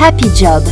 Happy Job.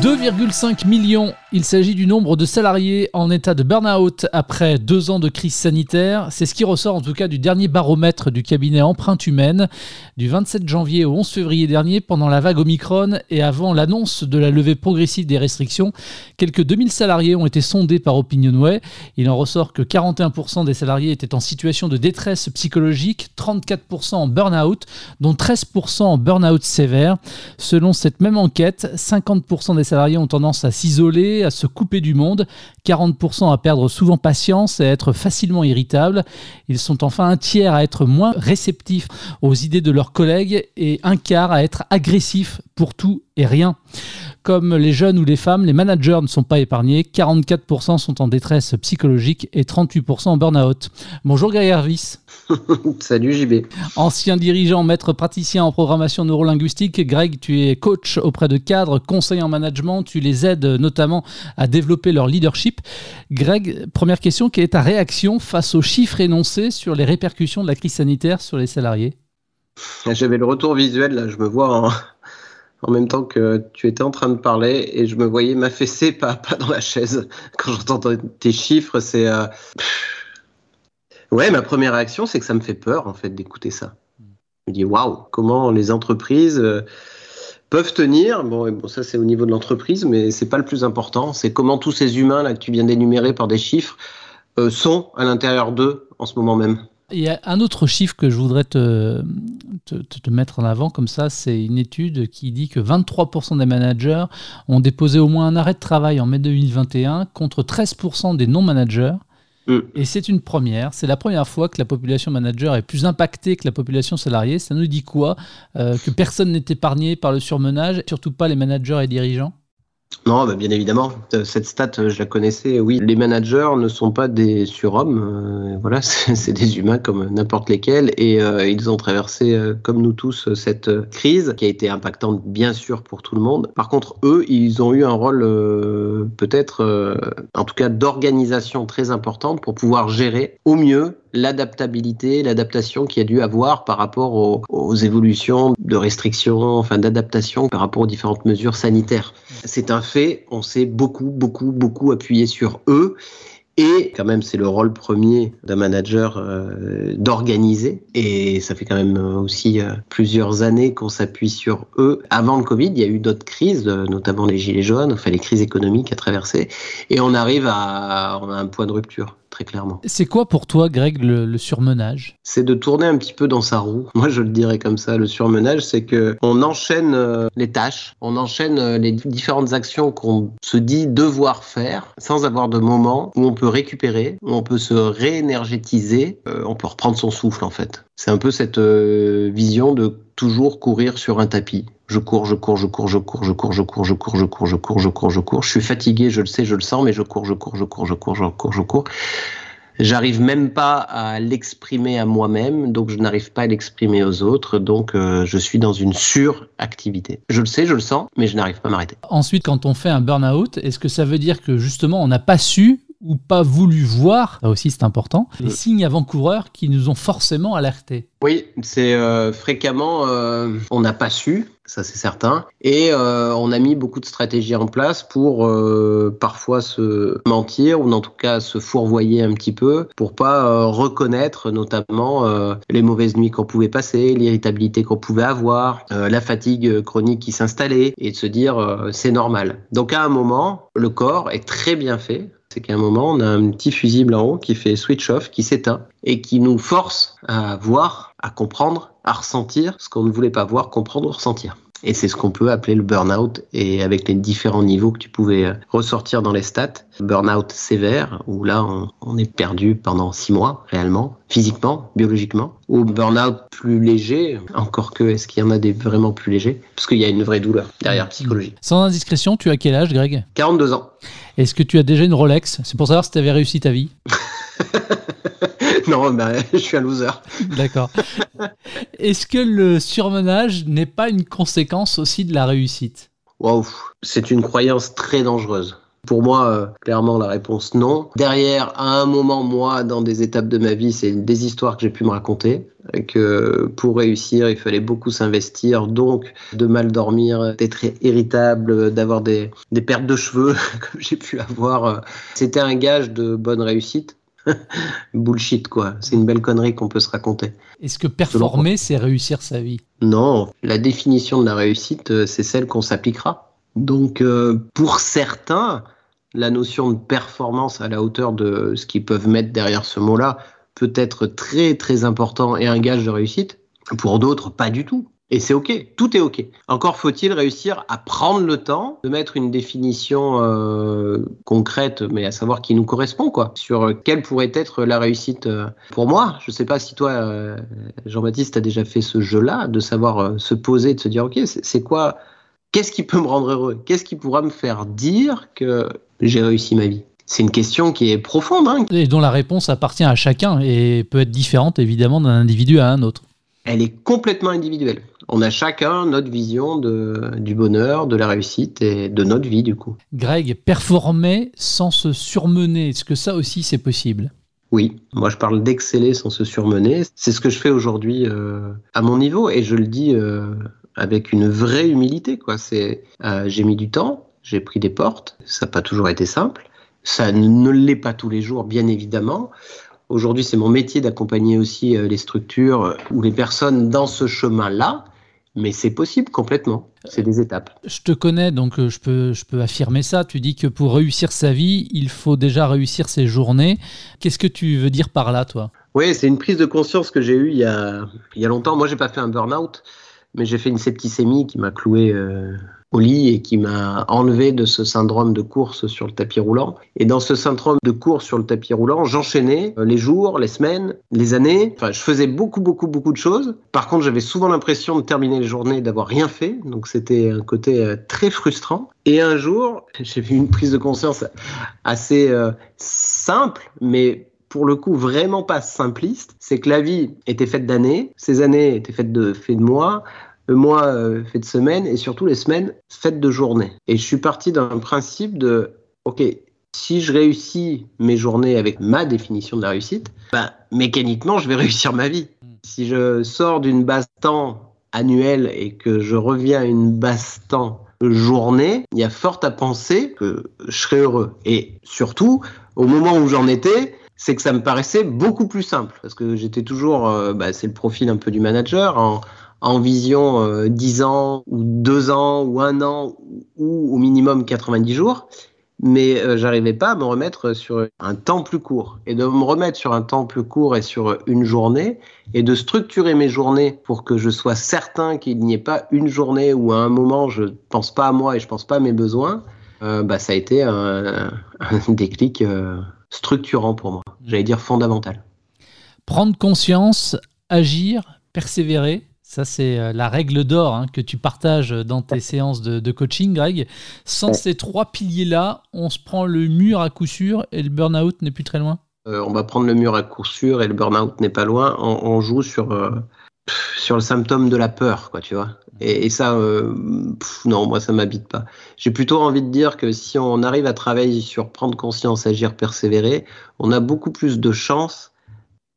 2,5 millions il s'agit du nombre de salariés en état de burn-out après deux ans de crise sanitaire. C'est ce qui ressort en tout cas du dernier baromètre du cabinet Empreinte Humaine du 27 janvier au 11 février dernier pendant la vague Omicron et avant l'annonce de la levée progressive des restrictions. Quelques 2000 salariés ont été sondés par Opinionway. Il en ressort que 41% des salariés étaient en situation de détresse psychologique, 34% en burn-out, dont 13% en burn-out sévère. Selon cette même enquête, 50% des salariés ont tendance à s'isoler, à se couper du monde, 40% à perdre souvent patience et à être facilement irritables. Ils sont enfin un tiers à être moins réceptifs aux idées de leurs collègues et un quart à être agressifs pour tout et rien. Comme les jeunes ou les femmes, les managers ne sont pas épargnés. 44% sont en détresse psychologique et 38% en burn-out. Bonjour Gaël Hervis. Salut JB. Ancien dirigeant, maître praticien en programmation neurolinguistique, Greg, tu es coach auprès de cadres, conseiller en management, tu les aides notamment à développer leur leadership. Greg, première question, quelle est ta réaction face aux chiffres énoncés sur les répercussions de la crise sanitaire sur les salariés? J'avais le retour visuel, là, je me vois en en même temps que tu étais en train de parler et je me voyais m'affaisser pas pas dans la chaise quand j'entends tes chiffres. C'est euh, ouais, ma première réaction, c'est que ça me fait peur en fait d'écouter ça. Je me dis waouh, comment les entreprises euh, peuvent tenir. Bon, bon ça c'est au niveau de l'entreprise, mais c'est pas le plus important. C'est comment tous ces humains là que tu viens d'énumérer par des chiffres euh, sont à l'intérieur d'eux en ce moment même. Il y a un autre chiffre que je voudrais te, te, mettre en avant comme ça, c'est une étude qui dit que 23% des managers ont déposé au moins un arrêt de travail en mai 2021 contre 13% des non-managers. Mm. Et c'est une première. C'est la première fois que la population manager est plus impactée que la population salariée. Ça nous dit quoi euh, Que personne n'est épargné par le surmenage, surtout pas les managers et dirigeants? Non, bah, bien évidemment. Euh, cette stat, euh, je la connaissais. Oui, les managers ne sont pas des surhommes. Euh, voilà, c'est des humains comme n'importe lesquels. Et ils ont traversé, comme nous tous, cette crise qui a été impactante, bien sûr, pour tout le monde. Par contre, eux, ils ont eu un rôle, peut-être, en tout cas, d'organisation très importante pour pouvoir gérer au mieux l'adaptabilité, l'adaptation qu'il y a dû avoir par rapport aux, évolutions de restrictions, enfin d'adaptation par rapport aux différentes mesures sanitaires. C'est un fait, on s'est beaucoup, beaucoup, beaucoup appuyé sur eux. Et quand même, c'est le rôle premier d'un manager euh, d'organiser. Et ça fait quand même aussi euh, plusieurs années qu'on s'appuie sur eux. Avant le Covid, il y a eu d'autres crises, euh, notamment les gilets jaunes, enfin les crises économiques à traverser. Et on arrive à, un point de rupture clairement. C'est quoi pour toi, Greg, le, surmenage? C'est de tourner un petit peu dans sa roue. Moi, je le dirais comme ça. Le surmenage, c'est que on enchaîne euh, les tâches, on enchaîne euh, les différentes actions qu'on se dit devoir faire, sans avoir de moment où on peut récupérer, où on peut se réénergétiser, euh, on peut reprendre son souffle en fait. C'est un peu cette vision de toujours courir sur un tapis. Je cours, je cours, je cours, je cours, je cours, je cours, je cours, je cours, je cours, je cours, je cours. Je suis fatigué, je le sais, je le sens, mais je cours, je cours, je cours, je cours, je cours, je cours. J'arrive même pas à l'exprimer à moi-même, donc je n'arrive pas à l'exprimer aux autres, donc je suis dans une suractivité. Je le sais, je le sens, mais je n'arrive pas à m'arrêter. Ensuite, quand on fait un burn-out, est-ce que ça veut dire que justement on n'a pas su ou pas voulu voir, ça aussi c'est important, les signes avant-coureurs qui nous ont forcément alertés. Oui, c'est euh, fréquemment, euh, on n'a pas su, ça c'est certain, et euh, on a mis beaucoup de stratégies en place pour parfois se mentir ou en tout cas se fourvoyer un petit peu pour pas reconnaître notamment les mauvaises nuits qu'on pouvait passer, l'irritabilité qu'on pouvait avoir, la fatigue chronique qui s'installait et de se dire c'est normal. Donc à un moment, le corps est très bien fait c'est qu'à un moment, on a un petit fusible en haut qui fait switch off, qui s'éteint et qui nous force à voir, à comprendre, à ressentir ce qu'on ne voulait pas voir, comprendre ou ressentir. Et c'est ce qu'on peut appeler le burn-out, et avec les différents niveaux que tu pouvais euh, ressortir dans les stats. Burn-out sévère, où là, on, est perdu pendant six mois, réellement, physiquement, biologiquement. Ou burn-out plus léger, encore que, est-ce qu'il y en a des vraiment plus légers? Parce qu'il y a une vraie douleur derrière, psychologique. Sans indiscrétion, tu as quel âge, Greg? 42 ans. Est-ce que tu as déjà une Rolex? C'est pour savoir si tu avais réussi ta vie non, bah, je suis un loser. D'accord. Est-ce que le surmenage n'est pas une conséquence aussi de la réussite? Waouh, c'est une croyance très dangereuse. Pour moi, euh, clairement, la réponse non. Derrière, à un moment, moi, dans des étapes de ma vie, c'est des histoires que j'ai pu me raconter. Que pour réussir, il fallait beaucoup s'investir, donc de mal dormir, d'être irritable, d'avoir des, des pertes de cheveux, comme j'ai pu avoir. C'était un gage de bonne réussite. Bullshit, quoi. C'est une belle connerie qu'on peut se raconter. Est-ce que performer, c'est réussir sa vie? Non. La définition de la réussite, euh, c'est celle qu'on s'appliquera. Donc, euh, pour certains, la notion de performance à la hauteur de ce qu'ils peuvent mettre derrière ce mot-là peut être très très important et un gage de réussite. Pour d'autres, pas du tout. Et c'est OK, tout est OK. Encore faut-il réussir à prendre le temps de mettre une définition euh, concrète, mais à savoir qui nous correspond, quoi, sur quelle pourrait être la réussite euh, pour moi. Je ne sais pas si toi, euh, Jean-Baptiste, as déjà fait ce jeu-là, de savoir se poser, de se dire OK, c'est quoi? Qu'est-ce qui peut me rendre heureux? Qu'est-ce qui pourra me faire dire que j'ai réussi ma vie c'est une question qui est profonde. Hein. et dont la réponse appartient à chacun et peut être différente évidemment d'un individu à un autre. Elle est complètement individuelle. On a chacun notre vision de, du bonheur, de la réussite et de notre vie du coup. Greg, performer sans se surmener, est-ce que ça aussi c'est possible? Oui, moi je parle d'exceller sans se surmener. C'est ce que je fais aujourd'hui euh, à mon niveau et je le dis euh, avec une vraie humilité. Quoi. C'est, euh, j'ai mis du temps, j'ai pris des portes, ça n'a pas toujours été simple. Ça ne l'est pas tous les jours, bien évidemment. Aujourd'hui, c'est mon métier d'accompagner aussi euh, les structures ou les personnes dans ce chemin-là, mais c'est possible complètement. C'est des étapes. Je te connais, donc euh, je peux, je peux affirmer ça. Tu dis que pour réussir sa vie, il faut déjà réussir ses journées. Qu'est-ce que tu veux dire par là, toi? Oui, c'est une prise de conscience que j'ai eue il y a, il y a longtemps. Moi, j'ai pas fait un burn-out mais j'ai fait une septicémie qui m'a cloué euh, au lit et qui m'a enlevé de ce syndrome de course sur le tapis roulant. Et dans ce syndrome de course sur le tapis roulant, j'enchaînais euh, les jours, les semaines, les années. Enfin, je faisais beaucoup, beaucoup, beaucoup de choses. Par contre, j'avais souvent l'impression de terminer les journées d'avoir rien fait. Donc, c'était un côté euh, très frustrant. Et un jour, j'ai vu une prise de conscience assez simple, mais pour le coup vraiment pas simpliste, c'est que la vie était faite d'années, ces années étaient faites de, faites de mois, le mois euh, fait de semaines et surtout les semaines faites de journées. Et je suis parti d'un principe de, ok, si je réussis mes journées avec ma définition de la réussite, ben, mécaniquement, je vais réussir ma vie. Si je sors d'une base temps annuelle et que je reviens à une base temps journée, il y a fort à penser que je serai heureux. Et surtout, au moment où j'en étais, c'est que ça me paraissait beaucoup plus simple parce que j'étais toujours, euh, bah, c'est le profil un peu du manager, en, en vision euh, 10 ans ou 2 ans ou 1 an ou au minimum 90 jours, mais euh, j'arrivais pas à me remettre sur un temps plus court. Et de me remettre sur un temps plus court et sur une journée, et de structurer mes journées pour que je sois certain qu'il n'y ait pas une journée où à un moment je pense pas à moi et je pense pas à mes besoins, euh, bah, ça a été un, un déclic euh, structurant pour moi, j'allais dire fondamental. Prendre conscience, agir, persévérer, ça, c'est euh, la règle d'or hein, que tu partages dans tes séances de, coaching, Greg. Sans ces trois piliers-là, on se prend le mur à coup sûr et le burn-out n'est plus très loin? Euh, On va prendre le mur à coup sûr et le burn-out n'est pas loin. On, joue sur, euh, sur le symptôme de la peur, quoi, tu vois. Et, ça, non, moi, ça m'habite pas. J'ai plutôt envie de dire que si on arrive à travailler sur prendre conscience, agir, persévérer, on a beaucoup plus de chances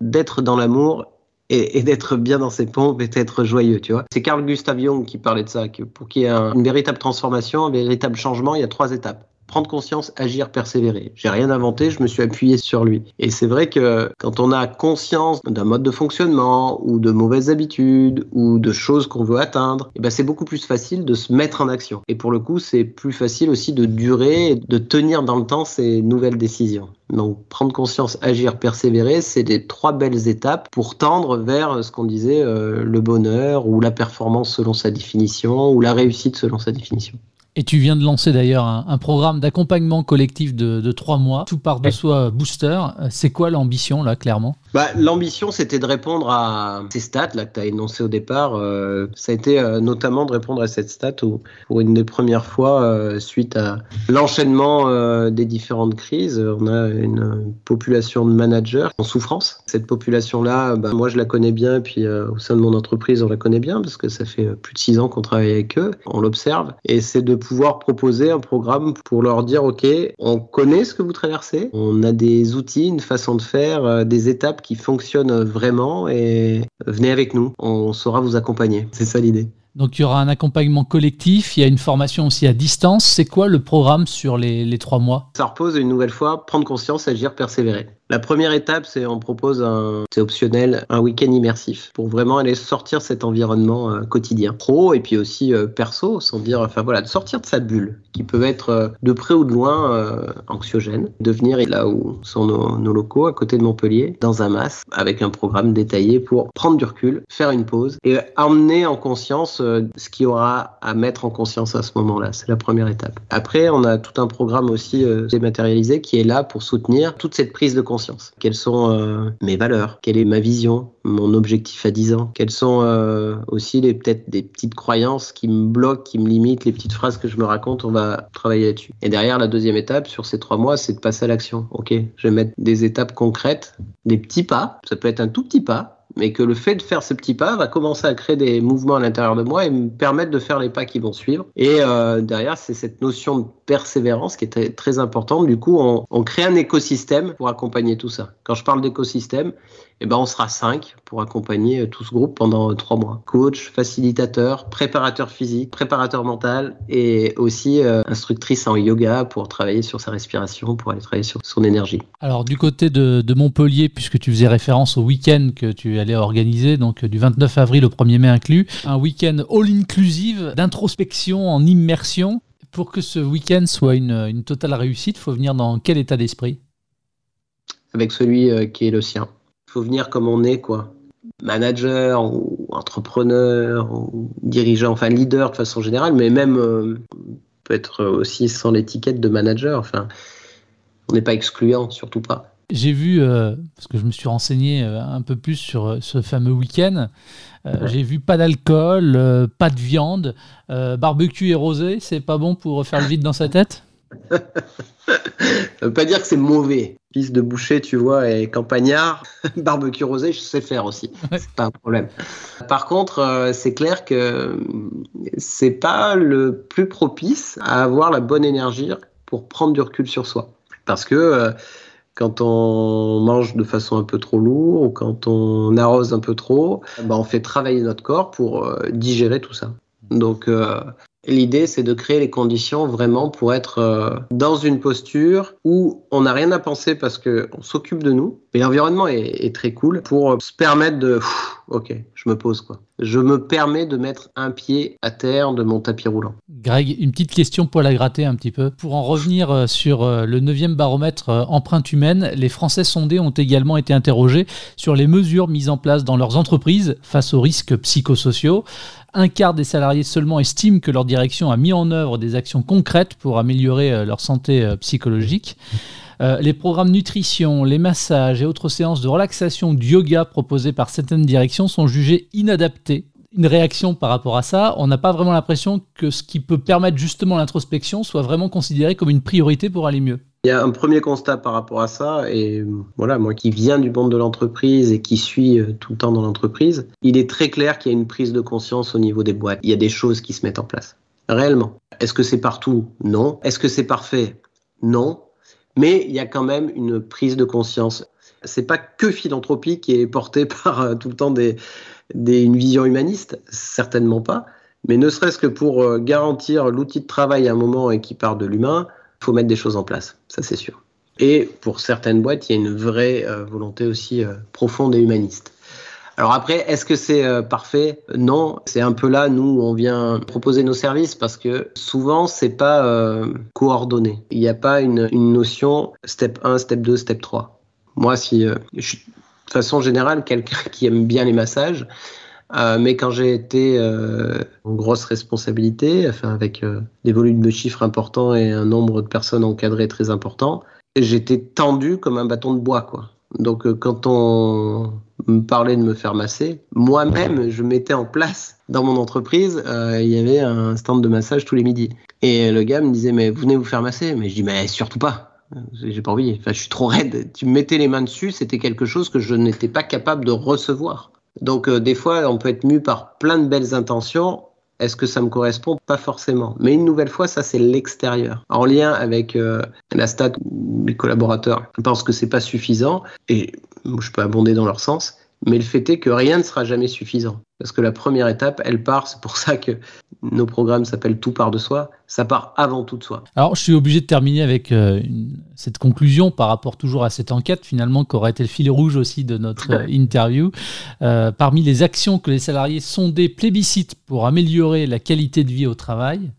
d'être dans l'amour et, d'être bien dans ses pompes et d'être joyeux, tu vois. C'est Carl Gustav Jung qui parlait de ça, que pour qu'il y ait une véritable transformation, un véritable changement, il y a trois étapes prendre conscience, agir, persévérer. J'ai rien inventé, je me suis appuyé sur lui. Et c'est vrai que quand on a conscience d'un mode de fonctionnement ou de mauvaises habitudes ou de choses qu'on veut atteindre, eh ben c'est beaucoup plus facile de se mettre en action. Et pour le coup, c'est plus facile aussi de durer, et de tenir dans le temps ces nouvelles décisions. Donc prendre conscience, agir, persévérer, c'est des trois belles étapes pour tendre vers ce qu'on disait euh, le bonheur ou la performance selon sa définition ou la réussite selon sa définition. Et tu viens de lancer d'ailleurs un, programme d'accompagnement collectif de, trois mois, tout par de soi booster. C'est quoi l'ambition là, clairement? Bah, L'ambition, c'était de répondre à ces stats là, que tu as énoncées au départ. Euh, ça a été euh, notamment de répondre à cette stat où, pour une des premières fois, euh, suite à l'enchaînement des différentes crises, on a une population de managers en souffrance. Cette population-là, bah, moi je la connais bien, puis au sein de mon entreprise, on la connaît bien parce que ça fait plus de six ans qu'on travaille avec eux, on l'observe. Et c'est de pouvoir proposer un programme pour leur dire, OK, on connaît ce que vous traversez, on a des outils, une façon de faire, euh, des étapes qui fonctionnent vraiment et venez avec nous, on saura vous accompagner. C'est ça l'idée. Donc il y aura un accompagnement collectif, il y a une formation aussi à distance. C'est quoi le programme sur les, les trois mois? Ça repose une nouvelle fois, prendre conscience, agir, persévérer. La première étape, c'est on propose un, c'est optionnel, un week-end immersif pour vraiment aller sortir cet environnement euh, quotidien, pro et puis aussi euh, perso, sans dire, enfin voilà, de sortir de sa bulle, qui peut être euh, de près ou de loin anxiogène, de venir là où sont nos, locaux, à côté de Montpellier, dans un mas, avec un programme détaillé pour prendre du recul, faire une pause et emmener en conscience ce qu'il y aura à mettre en conscience à ce moment-là. C'est la première étape. Après, on a tout un programme aussi dématérialisé qui est là pour soutenir toute cette prise de conscience quelles sont euh, mes valeurs? Quelle est ma vision? Mon objectif à 10 ans? Quelles sont euh, aussi les peut-être des petites croyances qui me bloquent, qui me limitent, les petites phrases que je me raconte? On va travailler là-dessus. Et derrière, la deuxième étape sur ces trois mois, c'est de passer à l'action. Ok, je vais mettre des étapes concrètes, des petits pas. Ça peut être un tout petit pas mais que le fait de faire ce petit pas va commencer à créer des mouvements à l'intérieur de moi et me permettre de faire les pas qui vont suivre. Et euh, derrière, c'est cette notion de persévérance qui est très, importante. Du coup, on, on, crée un écosystème pour accompagner tout ça. Quand je parle d'écosystème, eh ben, on sera cinq pour accompagner euh, tout ce groupe pendant euh, trois mois. Coach, facilitateur, préparateur physique, préparateur mental et aussi euh, instructrice en yoga pour travailler sur sa respiration, pour aller travailler sur son énergie. Alors du côté de, de Montpellier, puisque tu faisais référence au week-end que tu allais organiser, donc du 29 avril au 1er mai inclus, un week-end all-inclusive d'introspection en immersion. Pour que ce week-end soit une, une totale réussite, il faut venir dans quel état d'esprit? Avec celui qui est le sien faut venir comme on est, quoi. Manager ou entrepreneur ou dirigeant, enfin leader de façon générale, mais même euh, peut-être aussi sans l'étiquette de manager. Enfin, on n'est pas excluant, surtout pas. J'ai vu, euh, parce que je me suis renseigné euh, un peu plus sur ce fameux week-end, j'ai vu pas d'alcool, pas de viande, barbecue et rosé, c'est pas bon pour faire le vide dans sa tête? Ça veut pas dire que c'est mauvais. Fils de boucher, tu vois, et campagnard, barbecue rosé, je sais faire aussi. C'est pas un problème. Par contre, euh, c'est clair que c'est pas le plus propice à avoir la bonne énergie pour prendre du recul sur soi. Parce que euh, quand on mange de façon un peu trop lourde ou quand on arrose un peu trop, bah on fait travailler notre corps pour euh, digérer tout ça. Donc, L'idée, c'est de créer les conditions vraiment pour être euh, dans une posture où on n'a rien à penser parce qu'on s'occupe de nous. Mais l'environnement est, très cool pour se permettre de, ok, je me pose quoi. Je me permets de mettre un pied à terre de mon tapis roulant. Greg, une petite question pour la gratter un petit peu. Pour en revenir euh, sur euh, le 9e baromètre empreinte humaine, les Français sondés ont également été interrogés sur les mesures mises en place dans leurs entreprises face aux risques psychosociaux. Un quart des salariés seulement estiment que leur direction a mis en œuvre des actions concrètes pour améliorer euh, leur santé euh, psychologique. Euh, les programmes nutrition, les massages et autres séances de relaxation de yoga proposés par certaines directions sont jugés inadaptés. Une réaction par rapport à ça, on n'a pas vraiment l'impression que ce qui peut permettre justement l'introspection soit vraiment considéré comme une priorité pour aller mieux. Il y a un premier constat par rapport à ça, et voilà, moi qui viens du monde de l'entreprise et qui suis euh, tout le temps dans l'entreprise, il est très clair qu'il y a une prise de conscience au niveau des boîtes. Il y a des choses qui se mettent en place. Réellement. Est-ce que c'est partout? Non. Est-ce que c'est parfait? Non. Mais il y a quand même une prise de conscience. C'est pas que philanthropie qui est portée par euh, tout le temps des, des, une vision humaniste, certainement pas. Mais ne serait-ce que pour euh, garantir l'outil de travail à un moment et qui part de l'humain, faut mettre des choses en place, ça c'est sûr. Et pour certaines boîtes, il y a une vraie euh, volonté aussi euh, profonde et humaniste. Alors après, est-ce que c'est euh, parfait? Non, c'est un peu là, nous, on vient proposer nos services parce que souvent, c'est pas coordonné. Il n'y a pas une, une, notion step 1, step 2, step 3. Moi, si je suis de façon générale quelqu'un qui aime bien les massages, euh, mais quand j'ai été euh, en grosse responsabilité, avec euh, des volumes de chiffres importants et un nombre de personnes encadrées très important, j'étais tendu comme un bâton de bois, quoi. Donc quand on me parlait de me faire masser, moi-même, je mettais en place dans mon entreprise, il y avait un stand de massage tous les midis. Et le gars me disait, mais vous venez vous faire masser? Mais je dis, mais surtout pas. J'ai pas envie. Je suis trop raide. Tu me mettais les mains dessus, c'était quelque chose que je n'étais pas capable de recevoir. Donc euh, des fois, on peut être mu par plein de belles intentions, Est-ce que ça me correspond? Pas forcément. Mais une nouvelle fois, ça c'est l'extérieur. En lien avec euh, la stat, mes collaborateurs pensent que c'est pas suffisant et je peux abonder dans leur sens. Mais le fait est que rien ne sera jamais suffisant. Parce que la première étape, elle part, c'est pour ça que nos programmes s'appellent Tout part de soi, ça part avant tout de soi. Alors je suis obligé de terminer avec euh, cette conclusion par rapport toujours à cette enquête finalement qui aurait été le fil rouge aussi de notre euh, interview. Euh, parmi les actions que les salariés sondés plébiscitent pour améliorer la qualité de vie au travail,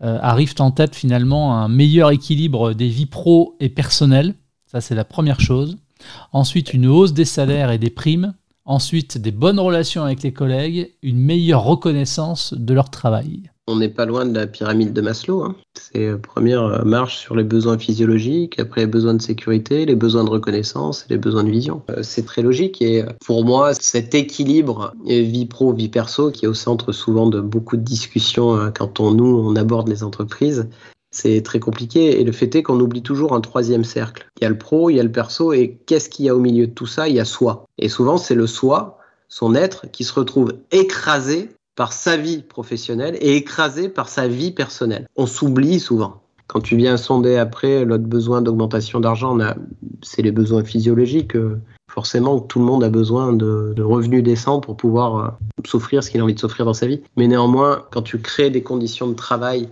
arrivent en tête finalement un meilleur équilibre des vies pro et personnelles. Ça c'est la première chose. Ensuite une hausse des salaires et des primes Ensuite, des bonnes relations avec les collègues, une meilleure reconnaissance de leur travail. On n'est pas loin de la pyramide de Maslow. Hein. C'est la première marche sur les besoins physiologiques, après les besoins de sécurité, les besoins de reconnaissance et les besoins de vision. Euh, c'est très logique et pour moi, cet équilibre vie pro, vie perso, qui est au centre souvent de beaucoup de discussions euh, quand on, nous, on aborde les entreprises, c'est très compliqué. Et le fait est qu'on oublie toujours un troisième cercle. Il y a le pro, il y a le perso, et qu'est-ce qu'il y a au milieu de tout ça? Il y a soi. Et souvent, c'est le soi, son être, qui se retrouve écrasé par sa vie professionnelle et écrasé par sa vie personnelle. On s'oublie souvent. Quand tu viens sonder après l'autre besoin d'augmentation d'argent, c'est les besoins physiologiques. Euh, forcément, tout le monde a besoin de, revenus décents pour pouvoir euh, s'offrir ce qu'il a envie de s'offrir dans sa vie. Mais néanmoins, quand tu crées des conditions de travail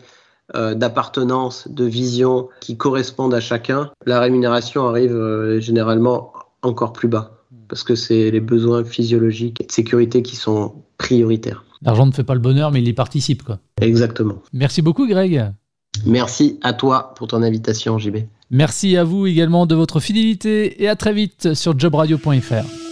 d'appartenance, de vision qui correspondent à chacun, la rémunération arrive euh, généralement encore plus bas parce que c'est les besoins physiologiques et de sécurité qui sont prioritaires. L'argent ne fait pas le bonheur, mais il y participe. Quoi. Exactement. Merci beaucoup, Greg. Merci à toi pour ton invitation, JB. Merci à vous également de votre fidélité et à très vite sur jobradio.fr.